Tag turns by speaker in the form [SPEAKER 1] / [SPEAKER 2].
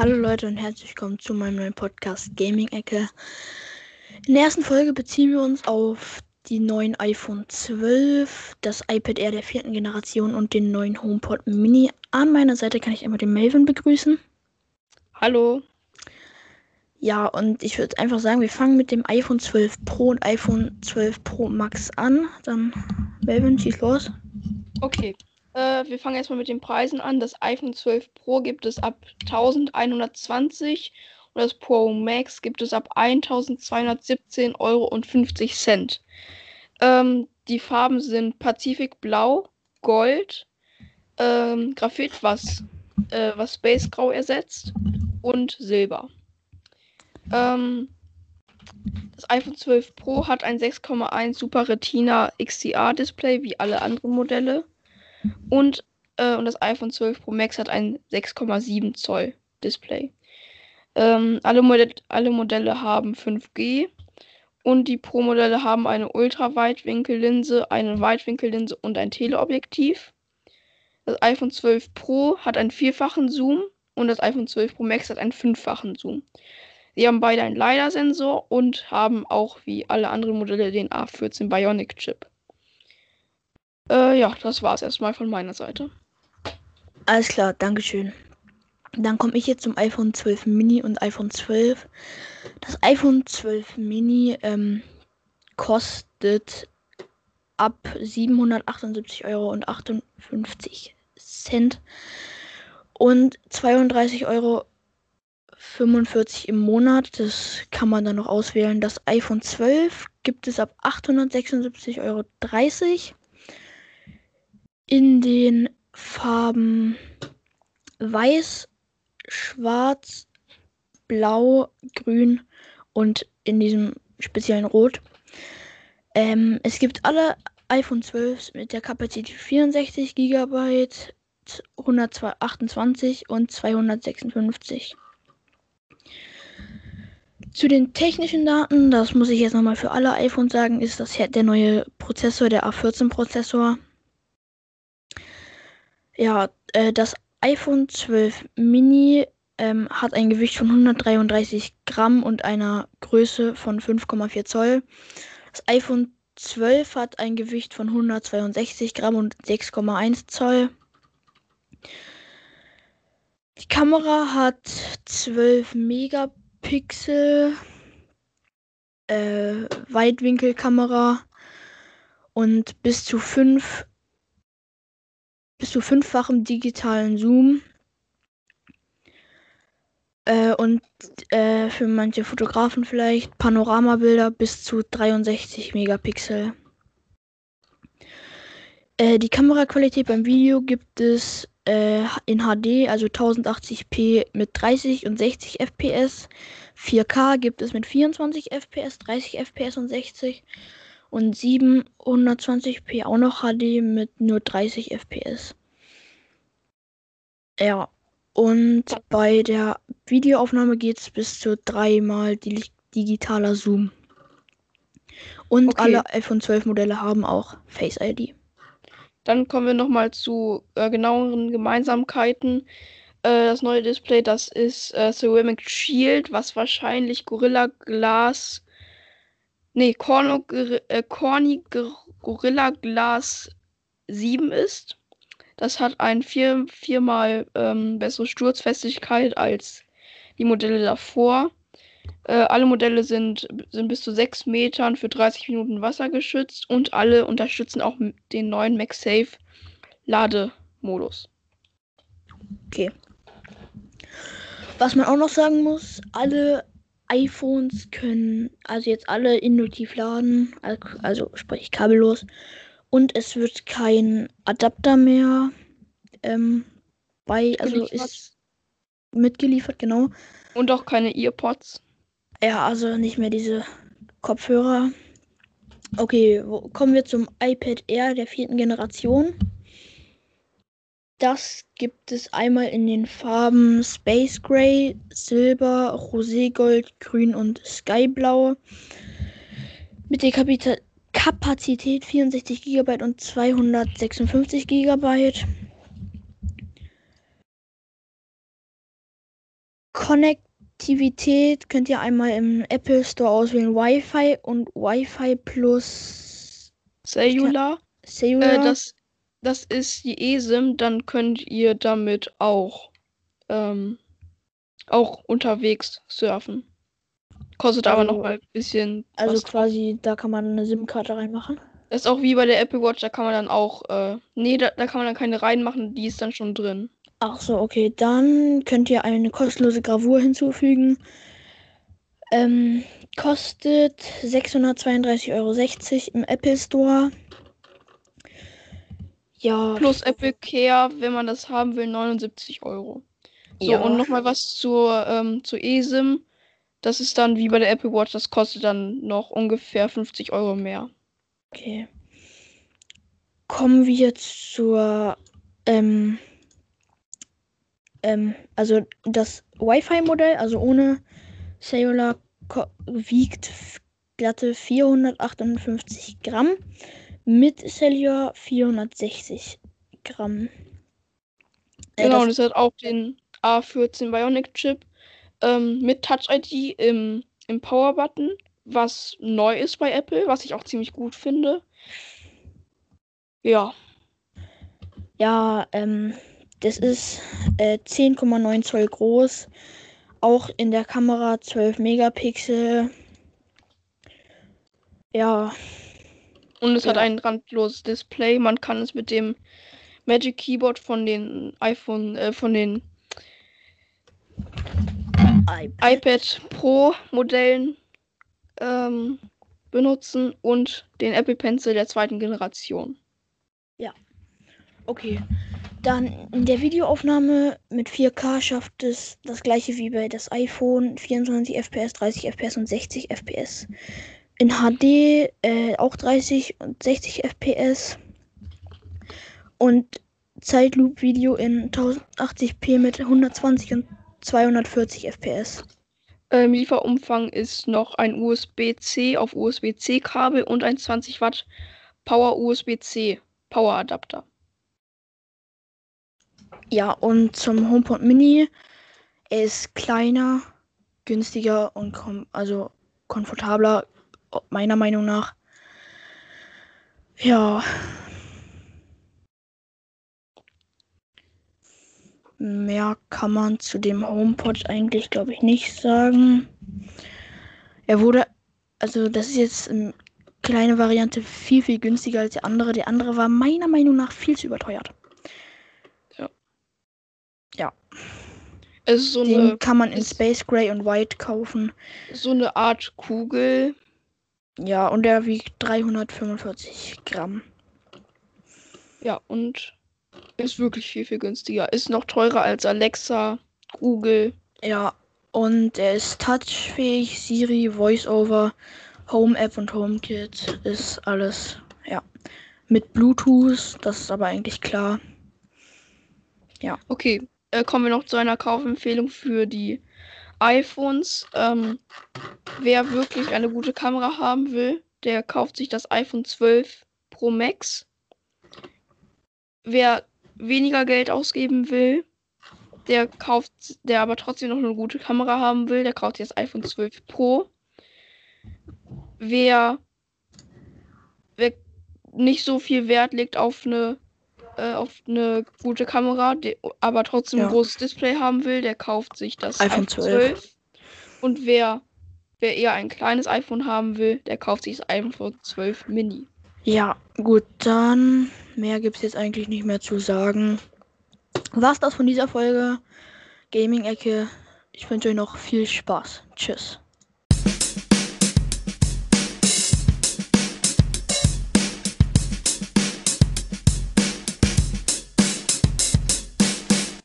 [SPEAKER 1] Hallo Leute und herzlich willkommen zu meinem neuen Podcast Gaming Ecke. In der ersten Folge beziehen wir uns auf die neuen iPhone 12, das iPad Air der vierten Generation und den neuen HomePod Mini. An meiner Seite kann ich einmal den Melvin begrüßen.
[SPEAKER 2] Hallo.
[SPEAKER 1] Ja, und ich würde einfach sagen, wir fangen mit dem iPhone 12 Pro und iPhone 12 Pro Max an. Dann, Melvin, schieß los.
[SPEAKER 2] Okay. Äh, wir fangen erstmal mit den Preisen an. Das iPhone 12 Pro gibt es ab 1120 und das Pro Max gibt es ab 1217,50 Euro. Ähm, die Farben sind Pazifik Blau, Gold, ähm, Graphit, was, äh, was Space Grau ersetzt und Silber. Ähm, das iPhone 12 Pro hat ein 6,1 Super Retina XDR Display wie alle anderen Modelle. Und, äh, und das iPhone 12 Pro Max hat ein 6,7 Zoll Display. Ähm, alle, Modell alle Modelle haben 5G und die Pro-Modelle haben eine Ultraweitwinkellinse, eine Weitwinkellinse und ein Teleobjektiv. Das iPhone 12 Pro hat einen vierfachen Zoom und das iPhone 12 Pro Max hat einen fünffachen Zoom. Sie haben beide einen LiDAR-Sensor und haben auch wie alle anderen Modelle den A14 Bionic Chip. Äh, ja, das war es erstmal von meiner Seite.
[SPEAKER 1] Alles klar, Dankeschön. Dann komme ich jetzt zum iPhone 12 Mini und iPhone 12. Das iPhone 12 Mini ähm, kostet ab 778,58 Euro und 32,45 Euro im Monat. Das kann man dann noch auswählen. Das iPhone 12 gibt es ab 876,30 Euro in den Farben Weiß, Schwarz, Blau, Grün und in diesem speziellen Rot. Ähm, es gibt alle iPhone 12 mit der Kapazität 64 GB, 128 und 256. Zu den technischen Daten, das muss ich jetzt nochmal für alle iPhones sagen, ist das der neue Prozessor, der A14-Prozessor. Ja, äh, das iPhone 12 Mini ähm, hat ein Gewicht von 133 Gramm und einer Größe von 5,4 Zoll. Das iPhone 12 hat ein Gewicht von 162 Gramm und 6,1 Zoll. Die Kamera hat 12 Megapixel äh, Weitwinkelkamera und bis zu 5 bis zu fünffachem digitalen Zoom. Äh, und äh, für manche Fotografen vielleicht Panoramabilder bis zu 63 Megapixel. Äh, die Kameraqualität beim Video gibt es äh, in HD, also 1080p mit 30 und 60 FPS. 4K gibt es mit 24 FPS, 30 FPS und 60 und 720p auch noch HD mit nur 30 FPS. Ja, und bei der Videoaufnahme geht es bis zu dreimal digitaler Zoom. Und okay. alle iPhone 12 Modelle haben auch Face ID.
[SPEAKER 2] Dann kommen wir nochmal zu äh, genaueren Gemeinsamkeiten. Äh, das neue Display, das ist äh, Ceramic Shield, was wahrscheinlich Gorilla Glass Nee, Corno, äh, Corny Gorilla Glass 7 ist. Das hat ein vier, viermal ähm, bessere Sturzfestigkeit als die Modelle davor. Äh, alle Modelle sind, sind bis zu 6 Metern für 30 Minuten wassergeschützt und alle unterstützen auch den neuen MagSafe Lademodus.
[SPEAKER 1] Okay. Was man auch noch sagen muss, alle iPhones können also jetzt alle induktiv laden, also sprich kabellos. Und es wird kein Adapter mehr ähm, bei, also ist mitgeliefert, genau.
[SPEAKER 2] Und auch keine Earpods.
[SPEAKER 1] Ja, also nicht mehr diese Kopfhörer. Okay, wo, kommen wir zum iPad Air der vierten Generation. Das gibt es einmal in den Farben Space Gray, Silber, Roségold, Grün und Skyblau. Mit der Kapita Kapazität 64 GB und 256 GB. Konnektivität könnt ihr einmal im Apple Store auswählen Wi-Fi und Wi-Fi plus
[SPEAKER 2] Cellular.
[SPEAKER 1] Cellular.
[SPEAKER 2] Äh, das, das ist die eSIM, dann könnt ihr damit auch, ähm, auch unterwegs surfen. Kostet aber
[SPEAKER 1] Also-
[SPEAKER 2] noch mal ein bisschen.
[SPEAKER 1] also
[SPEAKER 2] was.
[SPEAKER 1] quasi, da kann man eine SIM-Karte reinmachen.
[SPEAKER 2] Das ist auch wie bei der Apple Watch, da kann man dann auch, äh, nee, da, da kann man dann keine reinmachen, die ist dann schon drin.
[SPEAKER 1] Ach so, okay. Dann könnt ihr eine kostenlose Gravur hinzufügen. Ähm, kostet 632,60 Euro im Apple Store. Ja,
[SPEAKER 2] Plus Apple Care, wenn man das haben will, 79 Euro. So,
[SPEAKER 1] ja.
[SPEAKER 2] und nochmal was zur, ähm, zur eSIM. Das ist dann wie bei der Apple Watch, das kostet dann noch ungefähr 50 Euro mehr.
[SPEAKER 1] Okay. Kommen wir jetzt zur, ähm, ähm, also das Wi-Fi-Modell, also ohne Cellular, wiegt glatte 458 Gramm, mit Cellular 460 Gramm. Äh,
[SPEAKER 2] Genau,
[SPEAKER 1] das-
[SPEAKER 2] und es hat auch den A14 Bionic Chip ähm, mit Touch ID im, im Power Button, was neu ist bei Apple, was ich auch ziemlich gut finde. Ja,
[SPEAKER 1] Ja, ähm, das ist äh, 10,9 Zoll groß. Auch in der Kamera 12 Megapixel. Ja,
[SPEAKER 2] und es hat
[SPEAKER 1] Ja.
[SPEAKER 2] ein randloses Display. Man kann es mit dem Magic Keyboard von den iPhone, äh, von den
[SPEAKER 1] iPad.
[SPEAKER 2] iPad Pro Modellen ähm, benutzen und den Apple Pencil der zweiten Generation.
[SPEAKER 1] Okay. Dann in der Videoaufnahme mit 4K schafft es das gleiche wie bei das iPhone 24 FPS, 30 FPS und 60 FPS. In HD äh, auch 30 und 60 FPS. Und Zeitloop-Video in 1080p mit 120 und 240 FPS.
[SPEAKER 2] Ähm, Lieferumfang ist noch ein USB-C auf USB-C-Kabel und ein 20 Watt Power USB-C Power Adapter.
[SPEAKER 1] Ja, und zum HomePod Mini. Er ist kleiner, günstiger und kom also komfortabler, meiner Meinung nach. Ja. Mehr kann man zu dem HomePod eigentlich, glaube ich, nicht sagen. Er wurde, also das ist jetzt eine kleine Variante viel, viel günstiger als der andere. Der andere war meiner Meinung nach viel zu überteuert.
[SPEAKER 2] Es ist so
[SPEAKER 1] Den
[SPEAKER 2] eine,
[SPEAKER 1] kann man in Space Gray und White kaufen.
[SPEAKER 2] so eine Art Kugel.
[SPEAKER 1] Ja, und der wiegt 345 Gramm.
[SPEAKER 2] Ja, und ist wirklich viel, viel günstiger. Ist noch teurer als Alexa, Google.
[SPEAKER 1] Ja, und er ist touchfähig, Siri, VoiceOver, Home App und HomeKit ist alles, ja. Mit Bluetooth, das ist aber eigentlich klar.
[SPEAKER 2] Okay, äh, kommen wir noch zu einer Kaufempfehlung für die iPhones. Ähm, wer wirklich eine gute Kamera haben will, der kauft sich das iPhone 12 Pro Max. Wer weniger Geld ausgeben will, der kauft, der aber trotzdem noch eine gute Kamera haben will, der kauft sich das iPhone 12 Pro. Wer, wer nicht so viel Wert legt auf eine äh, auf eine gute Kamera, die, aber trotzdem
[SPEAKER 1] Ja.
[SPEAKER 2] ein großes Display haben will, der kauft sich das
[SPEAKER 1] iPhone
[SPEAKER 2] iPhone
[SPEAKER 1] 12.
[SPEAKER 2] 12. Und wer, wer eher ein kleines iPhone haben will, der kauft sich das iPhone 12 Mini.
[SPEAKER 1] Ja, gut, dann mehr gibt's jetzt eigentlich nicht mehr zu sagen. War's das von dieser Folge? Gaming-Ecke. Ich wünsche euch noch viel Spaß. Tschüss.